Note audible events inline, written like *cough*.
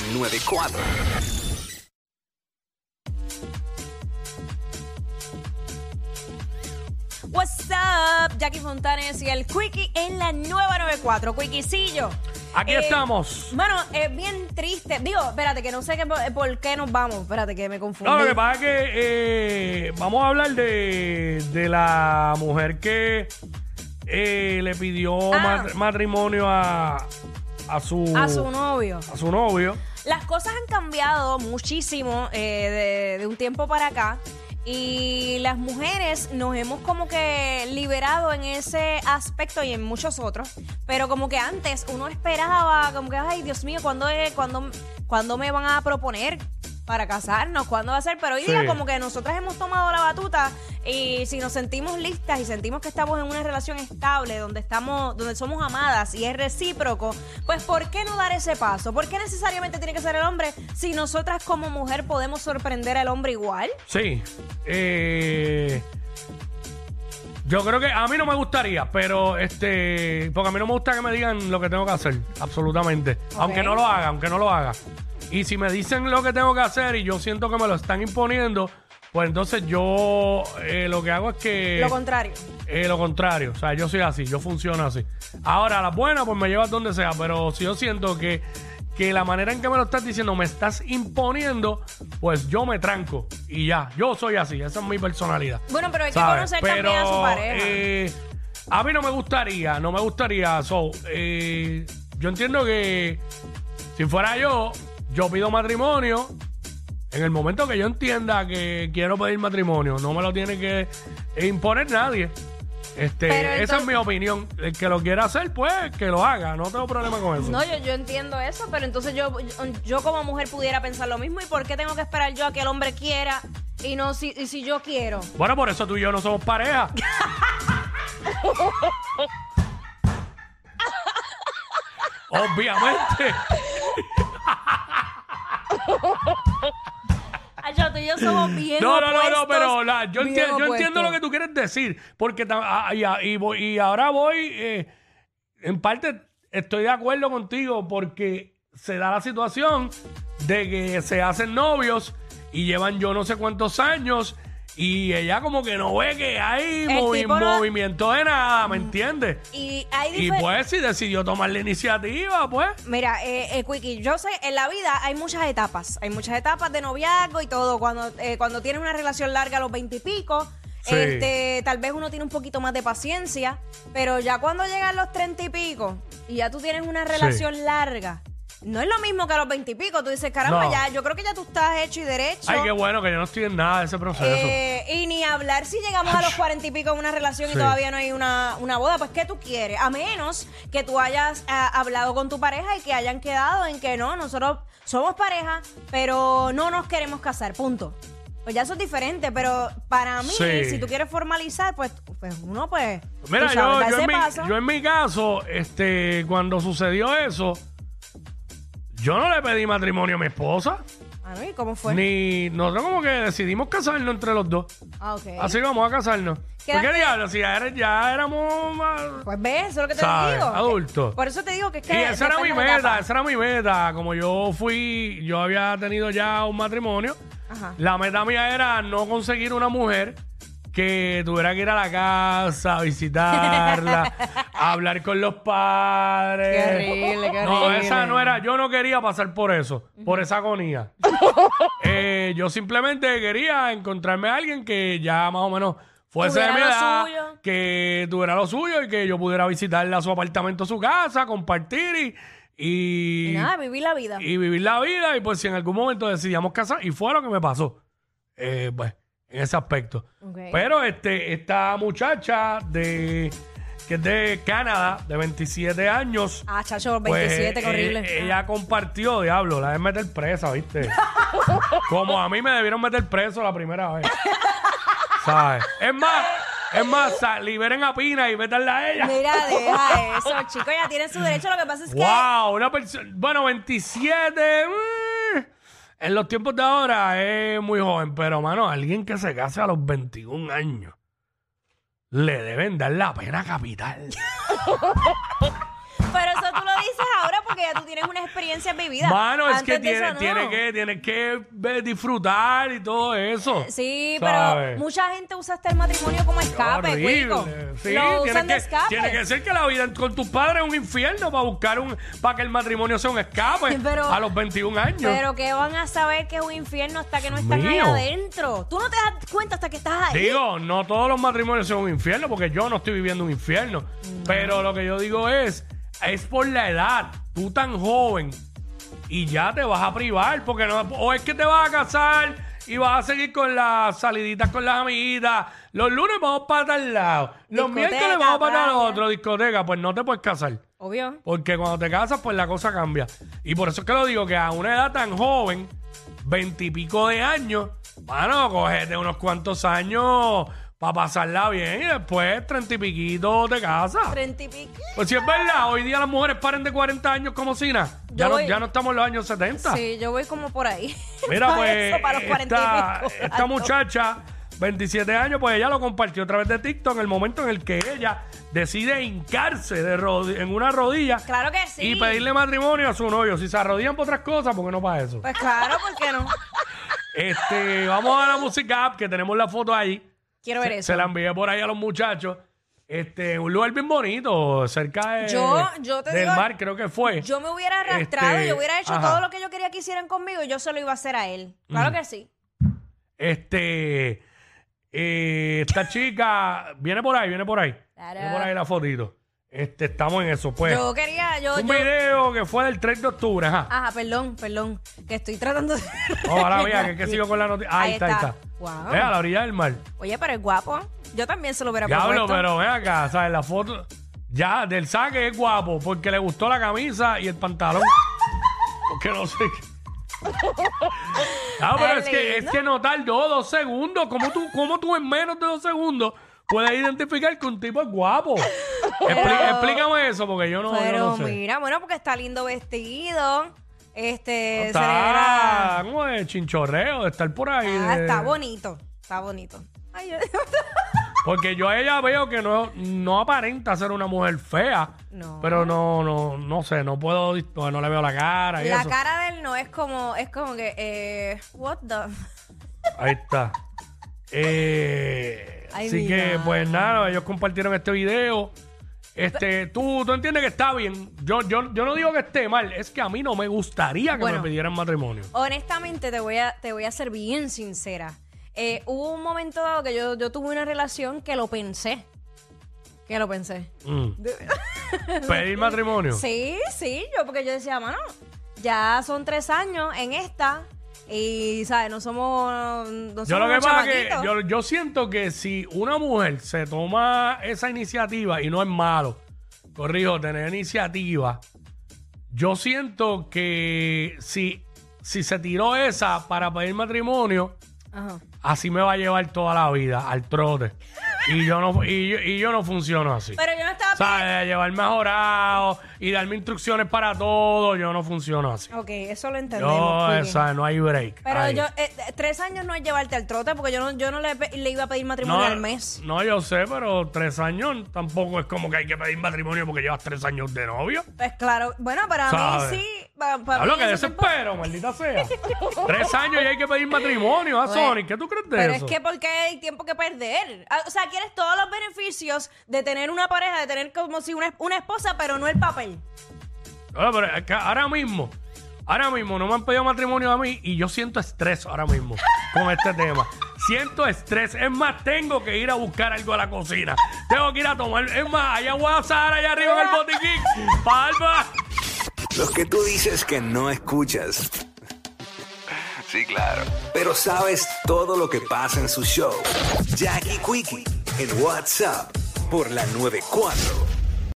la 94. What's up, Jackie Fontanes y el Quickie en la nueva 94. Quickiecillo. Aquí Eh, estamos. Bueno, es bien triste. Digo, espérate, que no sé qué, por qué nos vamos. Espérate, que me confundí. No, lo que pasa es que eh, vamos a hablar de, de la mujer que eh, le pidió Ah. mat- matrimonio a, a su A su novio. a su novio. Las cosas han cambiado muchísimo eh, de, de un tiempo para acá. Y las mujeres nos hemos como que liberado en ese aspecto y en muchos otros. Pero como que antes uno esperaba, como que, ay, Dios mío, ¿cuándo, es- cuándo, cuándo me van a proponer para casarnos? ¿Cuándo va a ser? Pero hoy día Sí. como que nosotras hemos tomado la batuta y si nos sentimos listas y sentimos que estamos en una relación estable, donde estamos, donde somos amadas y es recíproco, pues ¿por qué no dar ese paso? ¿Por qué necesariamente tiene que ser el hombre si nosotras como mujer podemos sorprender al hombre igual? Sí. Eh, yo creo que a mí no me gustaría, pero este, porque a mí no me gusta que me digan lo que tengo que hacer, absolutamente. Aunque no lo haga, aunque no lo haga. Y si me dicen lo que tengo que hacer y yo siento que me lo están imponiendo, pues entonces yo eh, lo que hago es que... Lo contrario. Eh, lo contrario, o sea, yo soy así, yo funciono así. Ahora, la buena, pues me llevas donde sea, pero si yo siento que, que la manera en que me lo estás diciendo me estás imponiendo, pues yo me tranco y ya, yo soy así, esa es mi personalidad. Bueno, pero hay que ¿sabes? conocer Pero, también a su pareja. eh, a mí no me gustaría, no me gustaría, so, yo entiendo que si fuera yo, yo pido matrimonio. En el momento que yo entienda que quiero pedir matrimonio, no me lo tiene que imponer nadie. Este, esa es mi opinión. El que lo quiera hacer, pues que lo haga. No tengo problema con eso. No, yo, yo entiendo eso, pero entonces yo, yo, yo como mujer pudiera pensar lo mismo. ¿Y por qué tengo que esperar yo a que el hombre quiera y no si, y si yo quiero? Bueno, por eso tú y yo no somos pareja. *laughs* Obviamente. *laughs* Ay, yo, tú y yo somos bien No, no, no, no, opuestos, pero la- yo, bien yo opuestos. entiendo lo que tú quieres decir, porque ah, y, a- y voy- y ahora voy, eh, en parte estoy de acuerdo contigo porque se da la situación de que se hacen novios y llevan yo no sé cuántos años y ella como que no ve que hay El movi- tipo no- movimiento de nada, ¿me entiendes? Y hay Y difer- pues si decidió tomar la iniciativa, pues... Mira, eh, eh, Quickie, yo sé, en la vida hay muchas etapas. Hay muchas etapas de noviazgo y todo. Cuando, eh, cuando tienes una relación larga a los veintipico, Sí. este, tal vez uno tiene un poquito más de paciencia. Pero ya cuando llegan los treinta y pico y ya tú tienes una relación larga, no es lo mismo que a los veintipico. Tú dices, caramba, No. ya, yo creo que ya tú estás hecho y derecho. Ay, qué bueno que yo no estoy en nada de ese proceso. Eh, y ni hablar si llegamos a los cuarenta y pico en una relación y Sí. todavía no hay una, una boda, pues ¿qué tú quieres? A menos que tú hayas ah, hablado con tu pareja y que hayan quedado en que no, nosotros somos pareja, pero no nos queremos casar, punto. Pues ya eso es diferente, pero para mí, Sí. si tú quieres formalizar, pues, pues uno pues... Mira, tú sabes, yo, da yo, ese en mi, paso. yo en mi caso, este, cuando sucedió eso, yo no le pedí matrimonio a mi esposa. Ah, ¿no? ¿Y cómo fue? Ni nosotros como que decidimos casarnos entre los dos. Ah, ok. Así vamos a casarnos. ¿Qué ¿Por qué edad-? Si ya, ya éramos más... Pues ves, eso es lo que te ¿Sabes? digo. Adultos. Por eso te digo que es que... Y esa era mi depende de la meta, etapa. esa era mi meta. Como yo fui, yo había tenido ya un matrimonio. Ajá. La meta mía era no conseguir una mujer que tuviera que ir a la casa, visitarla, *laughs* hablar con los padres. Qué horrible, qué No, horrible. esa no era, yo no quería pasar por eso, por esa agonía. *laughs* Eh, yo simplemente quería encontrarme a alguien que ya más o menos fuese de mi edad, suyo. que tuviera lo suyo y que yo pudiera visitarle a su apartamento, a su casa, compartir y, y, Y nada, vivir la vida. y vivir la vida. Y pues si en algún momento decidíamos casar, y fue lo que me pasó, eh, pues, en ese aspecto. Pero este, esta muchacha de que es de Canadá, de 27 años. Ah, chacho, pues, 27, qué eh, horrible. ella compartió, diablo, la deben meter presa, ¿viste? *laughs* Como a mí me debieron meter preso la primera vez. ¿Sabes? Es más, es más, liberen a Pina y métanla a ella. Mira, deja *laughs* eso, chicos, ya tienen su derecho. Lo que pasa es que. Wow, una persona. Bueno, 27. mm, en los tiempos de ahora es muy joven, pero mano, alguien que se case a los 21 años le deben dar la pena capital. *laughs* Pero eso tú lo dices ahora porque ya tú tienes una experiencia vivida. Mano, es Antes que tiene, eso, no. tiene que, tiene que ver- disfrutar y todo eso. Sí, ¿sabes? pero mucha gente usa hasta el matrimonio como escape. Cuico. Sí, Lo usan de que, escape. tiene que ser que la vida con tus padres es un infierno para buscar un, para que el matrimonio sea un escape *laughs* Pero- a los 21 años. Pero que van a saber que es un infierno hasta que no están ahí adentro. Tú no te das cuenta hasta que estás ahí. Digo, no todos los matrimonios son un infierno, porque yo no estoy viviendo un infierno. Pero lo que yo digo es, es por la edad. Tú tan joven y ya te vas a privar, porque no, o es que te vas a casar y vas a seguir con las saliditas con las amiguitas. Los lunes vamos para tal lado. Los Discoteca, miércoles vamos para tal otro, discoteca. Pues no te puedes casar. Obvio. Porque cuando te casas, pues la cosa cambia. Y por eso es que lo digo, que a una edad tan joven, veintipico de años, bueno, cógete unos cuantos años para pasarla bien y después treinta y piquito te casas. Treinta y pico. Pues si es verdad, hoy día las mujeres paren de 40 años como Sina. Ya Yo no, voy- ya no estamos en los años 70. Sí, yo voy como por ahí. *laughs* Mira, Para pues, eso, para los cuarenta esta, y pico. esta Alto. muchacha, 27 años, pues ella lo compartió a través de TikTok en el momento en el que ella decide hincarse de rodi- en una rodilla Claro que sí. y pedirle matrimonio a su novio. Si se arrodillan por otras cosas, ¿por qué no para eso? Pues claro, ¿por qué no? Este, vamos a la música app, que tenemos la foto ahí. Quiero ver eso. se la envié por ahí a los muchachos. Este, un lugar bien bonito, cerca de, Yo- yo te del digo, mar, creo que fue. Yo me hubiera arrastrado, Este, yo hubiera hecho ajá. todo lo que yo quería que hicieran conmigo y yo se lo iba a hacer a él. Claro que sí. Este, eh, esta chica viene por ahí, viene por ahí. Claro. Viene por ahí la fotito. Este, estamos en eso, pues. Yo quería, yo, un yo. video que fue del 3 de octubre, ajá. Ajá, perdón, perdón. Que estoy tratando de. *laughs* Ahora vea que, que *laughs* sigo con la noticia. Ahí, Ahí está, ahí está. está. Wow. Ve, a la orilla del mar. Oye, pero es guapo. Yo también se lo hubiera Diablo, propuesto. pero ven acá, ¿sabes? La foto. Ya, del saque es guapo porque le gustó la camisa y el pantalón. *laughs* porque no sé. qué. Ah, pero Es es que, es lindo. que no tardó dos segundos. ¿Cómo tú, cómo tú en menos de dos segundos puedes identificar que un tipo es guapo? *laughs* Expli- explícame eso porque yo no, yo Pero no sé. mira, bueno, porque está lindo vestido. Este, se Está como de chinchorreo de estar por ahí. Ah, de- está bonito. Está bonito. Ay, yo- *laughs* Porque yo a ella veo que no, no aparenta ser una mujer fea. No. Pero no, no, no sé, no puedo, no, no le veo la cara y la eso. cara de él no es como, es como que, eh, what the. Ahí está. Eh, Ay, así que, pues nada, ellos compartieron este video. Este, tú, tú entiendes que está bien. Yo, yo, yo no digo que esté mal, es que a mí no me gustaría que Bueno. me pidieran matrimonio. Honestamente, te voy a, te voy a ser bien sincera. Eh, hubo un momento dado que yo, yo tuve una relación que lo pensé. Que lo pensé. Mm. *laughs* Pedir matrimonio. Sí, sí, yo porque yo decía, mano, ya son tres años en esta y, ¿sabes? No somos. No Yo lo somos que pasa es que chamaquitos. yo, yo siento que si una mujer se toma esa iniciativa y no es malo, corrijo, tener iniciativa, yo siento que si, si se tiró esa para pedir matrimonio, Ajá. así me va a llevar toda la vida al trote. Y yo no, y yo, y yo no funciono así. Pero. O sea, de y darme instrucciones para todo, yo no funciono así. Ok, eso lo entendemos. Yo, no hay break. Pero Ahí. yo, eh, eh, tres años no es llevarte al trote porque yo no, yo no le, pe- le iba a pedir matrimonio al mes. No, yo sé, pero tres años tampoco es como que hay que pedir matrimonio porque llevas tres años de novio. Pues claro, bueno, para ¿Sabes? mí sí. pa- para Hablo mí que ese tiempo- desespero, maldita sea. *laughs* tres años y hay que pedir matrimonio a Bueno, Sonic. ¿Qué tú crees de Pero eso? es que porque hay tiempo que perder. Ah, O sea, quieres todos los beneficios de tener una pareja, de tener como si una, una esposa, pero no el papel. Ahora, pero es que ahora mismo, ahora mismo no me han pedido matrimonio a mí y yo siento estrés ahora mismo con este *laughs* tema. Siento estrés. Es más, tengo que ir a buscar algo a la cocina. Tengo que ir a tomar. Es más, allá voy a asar allá arriba en el botiquín. Palma. Los que tú dices que no escuchas. Sí, claro. Pero sabes todo lo que pasa en su show. Jackie Quickie en WhatsApp por la 94.